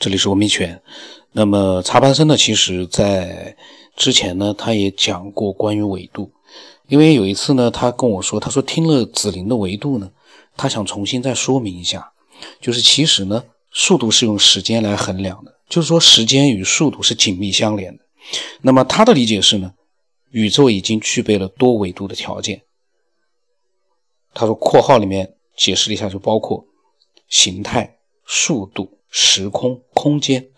这里是文明权。那么查班生呢？其实在之前呢，他也讲过关于纬度。因为有一次呢，他跟我说，他说听了子林的维度呢，他想重新再说明一下，就是其实呢，速度是用时间来衡量的，就是说时间与速度是紧密相连的。那么他的理解是呢，宇宙已经具备了多维度的条件。他说（括号里面解释了一下），就包括形态、速度。时空空间，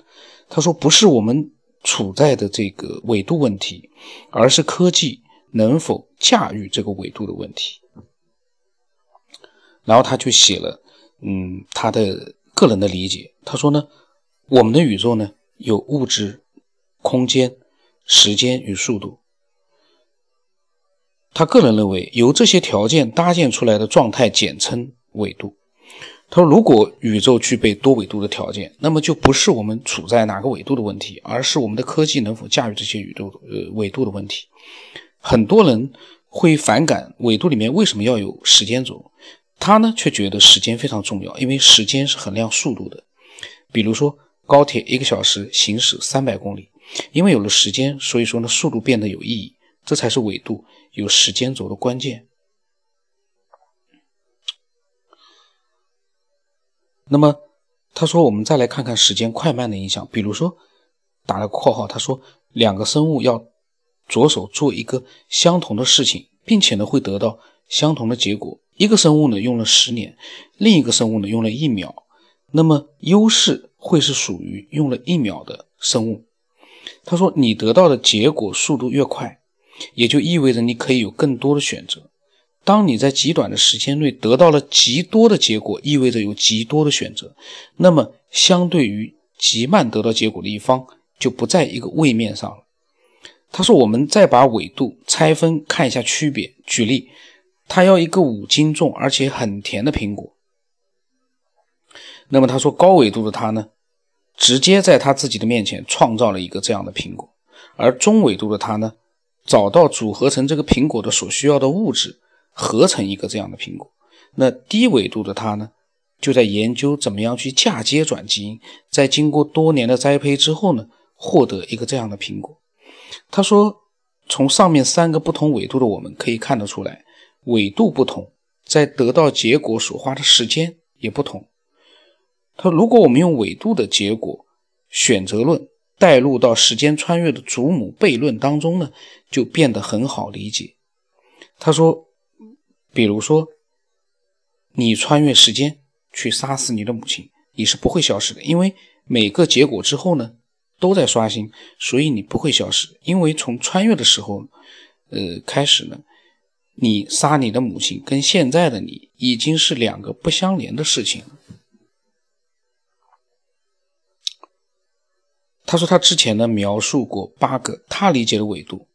他说不是我们处在的这个纬度问题，而是科技能否驾驭这个纬度的问题。然后他就写了，嗯，他的个人的理解。他说呢，我们的宇宙呢有物质、空间、时间与速度。他个人认为，由这些条件搭建出来的状态简称纬度。他说：“如果宇宙具备多维度的条件，那么就不是我们处在哪个维度的问题，而是我们的科技能否驾驭这些宇宙呃纬度的问题。很多人会反感纬度里面为什么要有时间轴，他呢却觉得时间非常重要，因为时间是衡量速度的。比如说高铁一个小时行驶三百公里，因为有了时间，所以说呢速度变得有意义，这才是纬度有时间轴的关键。”那么，他说，我们再来看看时间快慢的影响。比如说，打了括号，他说，两个生物要着手做一个相同的事情，并且呢，会得到相同的结果。一个生物呢用了十年，另一个生物呢用了一秒。那么，优势会是属于用了一秒的生物。他说，你得到的结果速度越快，也就意味着你可以有更多的选择。当你在极短的时间内得到了极多的结果，意味着有极多的选择。那么，相对于极慢得到结果的一方，就不在一个位面上了。他说：“我们再把纬度拆分看一下区别。举例，他要一个五斤重而且很甜的苹果。那么他说，高纬度的他呢，直接在他自己的面前创造了一个这样的苹果；而中纬度的他呢，找到组合成这个苹果的所需要的物质。”合成一个这样的苹果，那低纬度的他呢，就在研究怎么样去嫁接转基因，在经过多年的栽培之后呢，获得一个这样的苹果。他说，从上面三个不同纬度的我们可以看得出来，纬度不同，在得到结果所花的时间也不同。他说如果我们用纬度的结果选择论带入到时间穿越的祖母悖论当中呢，就变得很好理解。他说。比如说，你穿越时间去杀死你的母亲，你是不会消失的，因为每个结果之后呢，都在刷新，所以你不会消失。因为从穿越的时候，呃，开始呢，你杀你的母亲跟现在的你已经是两个不相连的事情了。他说他之前呢描述过八个他理解的纬度，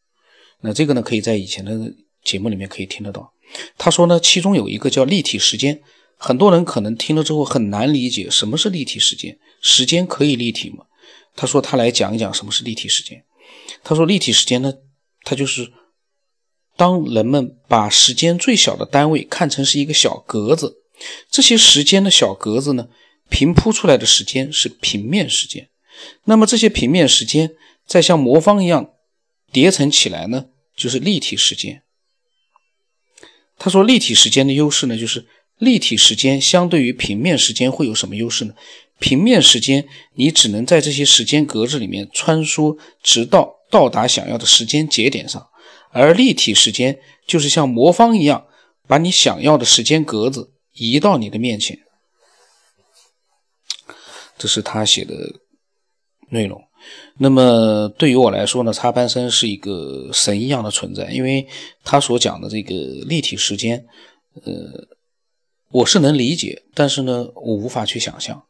那这个呢可以在以前的节目里面可以听得到。他说呢，其中有一个叫立体时间，很多人可能听了之后很难理解什么是立体时间，时间可以立体吗？他说他来讲一讲什么是立体时间。他说立体时间呢，它就是当人们把时间最小的单位看成是一个小格子，这些时间的小格子呢，平铺出来的时间是平面时间，那么这些平面时间再像魔方一样叠层起来呢，就是立体时间。他说：“立体时间的优势呢，就是立体时间相对于平面时间会有什么优势呢？平面时间你只能在这些时间格子里面穿梭，直到到达想要的时间节点上，而立体时间就是像魔方一样，把你想要的时间格子移到你的面前。”这是他写的内容。那么对于我来说呢，插班生是一个神一样的存在，因为他所讲的这个立体时间，呃，我是能理解，但是呢，我无法去想象，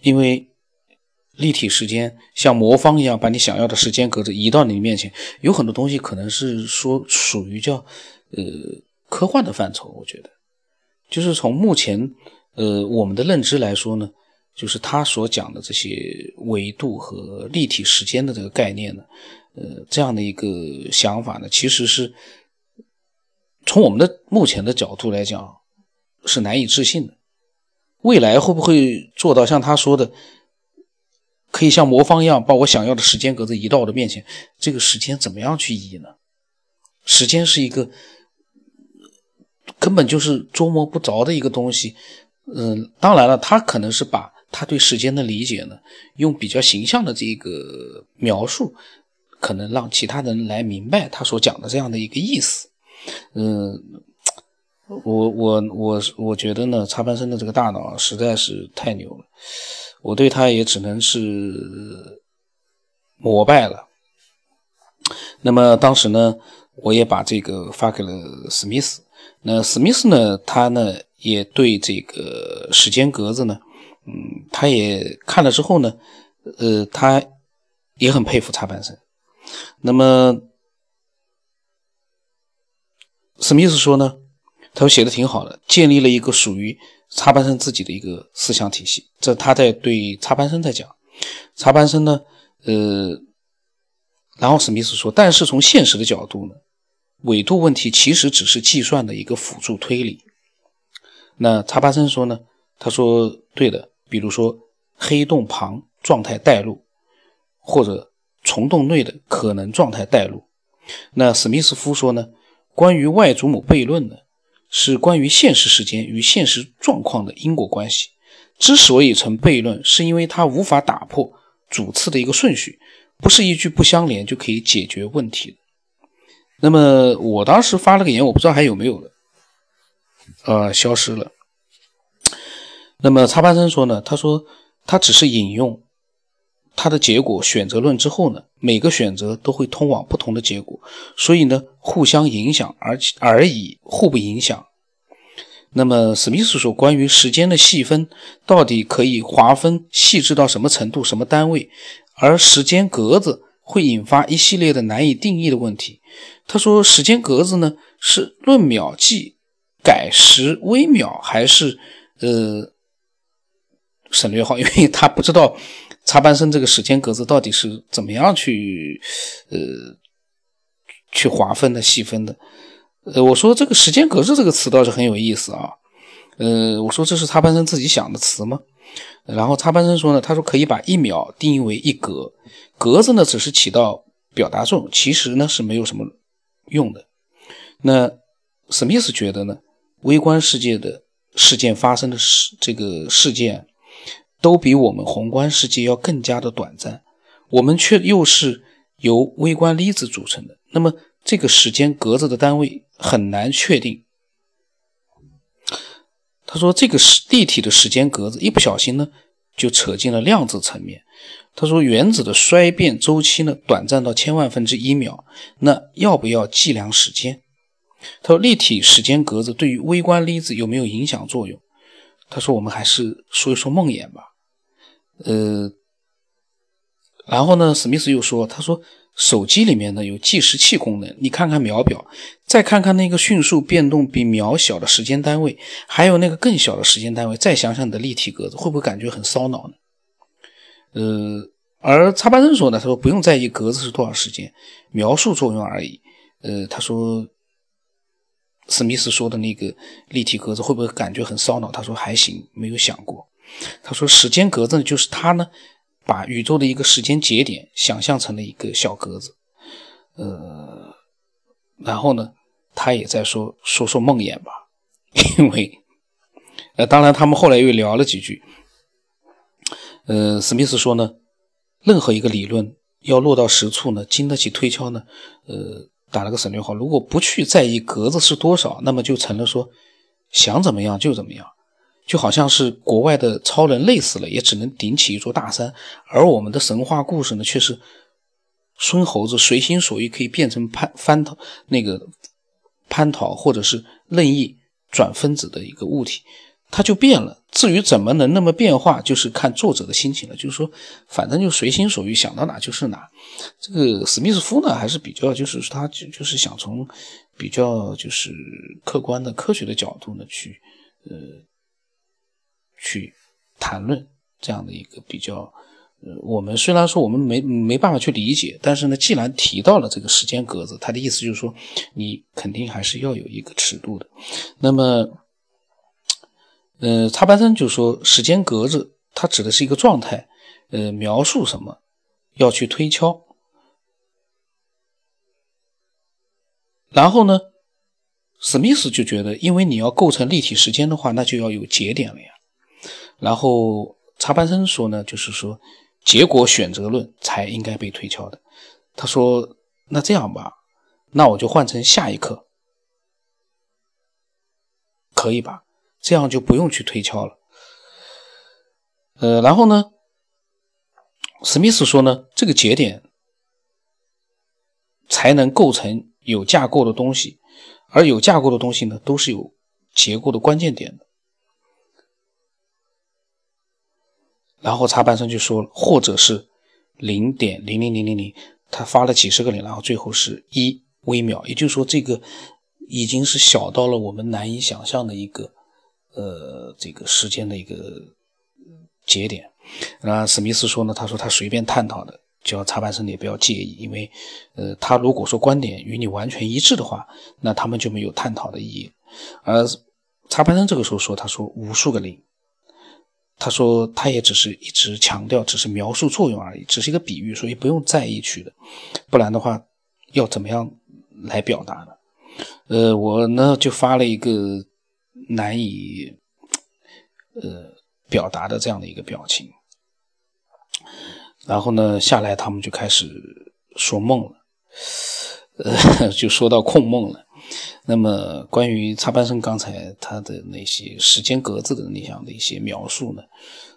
因为立体时间像魔方一样把你想要的时间格子移到你面前，有很多东西可能是说属于叫呃科幻的范畴，我觉得，就是从目前呃我们的认知来说呢。就是他所讲的这些维度和立体时间的这个概念呢，呃，这样的一个想法呢，其实是从我们的目前的角度来讲是难以置信的。未来会不会做到像他说的，可以像魔方一样把我想要的时间格子移到我的面前？这个时间怎么样去移呢？时间是一个根本就是捉摸不着的一个东西。嗯，当然了，他可能是把他对时间的理解呢，用比较形象的这个描述，可能让其他人来明白他所讲的这样的一个意思。嗯。我我我我觉得呢，插班生的这个大脑实在是太牛了，我对他也只能是膜拜了。那么当时呢，我也把这个发给了史密斯。那史密斯呢，他呢也对这个时间格子呢，嗯，他也看了之后呢，呃，他也很佩服插班生。那么史密斯说呢？他说写的挺好的，建立了一个属于插班生自己的一个思想体系。这他在对插班生在讲，插班生呢，呃，然后史密斯说，但是从现实的角度呢，纬度问题其实只是计算的一个辅助推理。那插班生说呢，他说对的，比如说黑洞旁状态带入，或者虫洞内的可能状态带入。那史密斯夫说呢，关于外祖母悖论呢？是关于现实时间与现实状况的因果关系。之所以成悖论，是因为它无法打破主次的一个顺序，不是一句不相连就可以解决问题的。那么我当时发了个言，我不知道还有没有了，呃，消失了。那么插班生说呢，他说他只是引用他的结果选择论之后呢，每个选择都会通往不同的结果，所以呢。互相影响，而而已，互不影响。那么史密斯说，关于时间的细分，到底可以划分细致到什么程度、什么单位？而时间格子会引发一系列的难以定义的问题。他说，时间格子呢，是论秒计、改时微秒，还是呃省略号？因为他不知道插班生这个时间格子到底是怎么样去呃。去划分的、细分的，呃，我说这个“时间格子”这个词倒是很有意思啊，呃，我说这是插班生自己想的词吗？然后插班生说呢，他说可以把一秒定义为一格，格子呢只是起到表达作用，其实呢是没有什么用的。那史密斯觉得呢，微观世界的事件发生的事，这个事件都比我们宏观世界要更加的短暂，我们却又是由微观粒子组成的。那么，这个时间格子的单位很难确定。他说，这个是立体的时间格子，一不小心呢，就扯进了量子层面。他说，原子的衰变周期呢，短暂到千万分之一秒。那要不要计量时间？他说，立体时间格子对于微观粒子有没有影响作用？他说，我们还是说一说梦魇吧。呃，然后呢，史密斯又说，他说。手机里面呢有计时器功能，你看看秒表，再看看那个迅速变动比秒小的时间单位，还有那个更小的时间单位，再想想你的立体格子，会不会感觉很烧脑呢？呃，而插班生说呢，他说不用在意格子是多少时间，描述作用而已。呃，他说史密斯说的那个立体格子会不会感觉很烧脑？他说还行，没有想过。他说时间格子就是他呢。把宇宙的一个时间节点想象成了一个小格子，呃，然后呢，他也在说说说梦魇吧，因为，呃，当然他们后来又聊了几句，呃，史密斯说呢，任何一个理论要落到实处呢，经得起推敲呢，呃，打了个省略号，如果不去在意格子是多少，那么就成了说想怎么样就怎么样。就好像是国外的超人累死了，也只能顶起一座大山，而我们的神话故事呢，却是孙猴子随心所欲可以变成蟠翻桃那个蟠桃，或者是任意转分子的一个物体，它就变了。至于怎么能那么变化，就是看作者的心情了。就是说，反正就随心所欲，想到哪就是哪。这个史密斯夫呢，还是比较就是他就就是想从比较就是客观的科学的角度呢去呃。去谈论这样的一个比较，呃，我们虽然说我们没没办法去理解，但是呢，既然提到了这个时间格子，他的意思就是说，你肯定还是要有一个尺度的。那么，呃，插班生就说时间格子，它指的是一个状态，呃，描述什么要去推敲。然后呢，史密斯就觉得，因为你要构成立体时间的话，那就要有节点了呀。然后查班生说呢，就是说结果选择论才应该被推敲的。他说：“那这样吧，那我就换成下一课，可以吧？这样就不用去推敲了。”呃，然后呢，史密斯说呢，这个节点才能构成。有架构的东西，而有架构的东西呢，都是有结构的关键点的。然后查班生就说，或者是零点零零零零零，他发了几十个零，然后最后是一微秒，也就是说，这个已经是小到了我们难以想象的一个呃这个时间的一个节点。那史密斯说呢，他说他随便探讨的。叫查班生也不要介意，因为，呃，他如果说观点与你完全一致的话，那他们就没有探讨的意义。而查班生这个时候说，他说无数个零，他说他也只是一直强调，只是描述作用而已，只是一个比喻，所以不用在意去的。不然的话，要怎么样来表达呢？呃，我呢就发了一个难以呃表达的这样的一个表情。然后呢，下来他们就开始说梦了，呃，就说到控梦了。那么关于插班生刚才他的那些时间格子的那样的一些描述呢，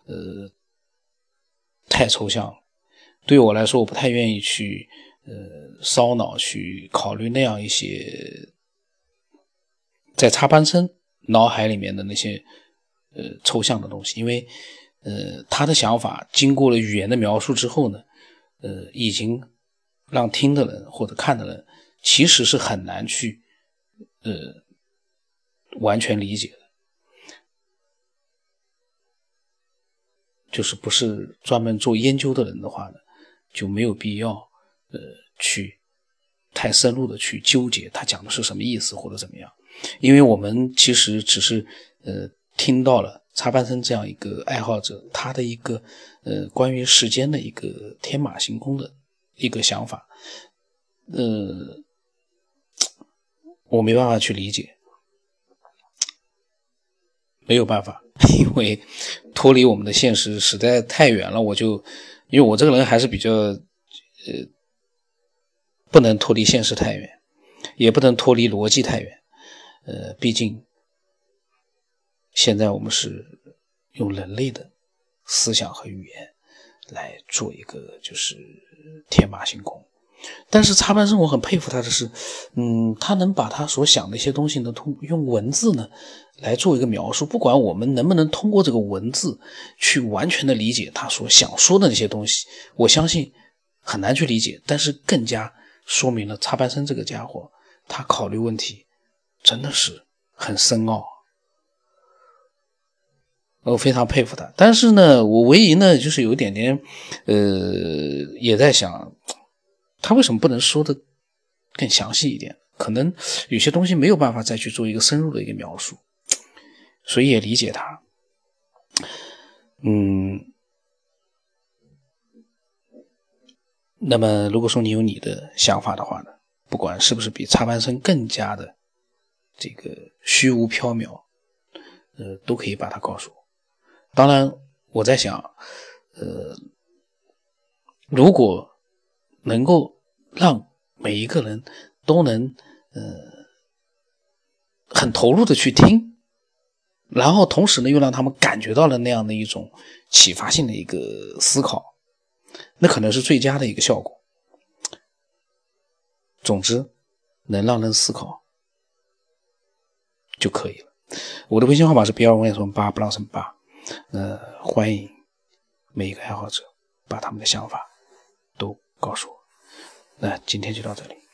呃，太抽象了。对我来说，我不太愿意去呃烧脑去考虑那样一些在插班生脑海里面的那些呃抽象的东西，因为。呃，他的想法经过了语言的描述之后呢，呃，已经让听的人或者看的人其实是很难去呃完全理解的，就是不是专门做研究的人的话呢，就没有必要呃去太深入的去纠结他讲的是什么意思或者怎么样，因为我们其实只是呃听到了。插班生这样一个爱好者，他的一个呃关于时间的一个天马行空的一个想法，呃，我没办法去理解，没有办法，因为脱离我们的现实实在太远了。我就因为我这个人还是比较呃不能脱离现实太远，也不能脱离逻辑太远，呃，毕竟。现在我们是用人类的思想和语言来做一个就是天马行空，但是插班生我很佩服他的是，嗯，他能把他所想的一些东西呢，通用文字呢来做一个描述。不管我们能不能通过这个文字去完全的理解他所想说的那些东西，我相信很难去理解。但是更加说明了插班生这个家伙，他考虑问题真的是很深奥。我非常佩服他，但是呢，我唯一呢就是有一点点，呃，也在想，他为什么不能说的更详细一点？可能有些东西没有办法再去做一个深入的一个描述，所以也理解他。嗯，那么如果说你有你的想法的话呢，不管是不是比插班生更加的这个虚无缥缈，呃，都可以把它告诉我。当然，我在想，呃，如果能够让每一个人都能，呃，很投入的去听，然后同时呢，又让他们感觉到了那样的一种启发性的一个思考，那可能是最佳的一个效果。总之，能让人思考就可以了。我的微信号码是 B 二五零八不让乘八。呃，欢迎每一个爱好者把他们的想法都告诉我。那今天就到这里。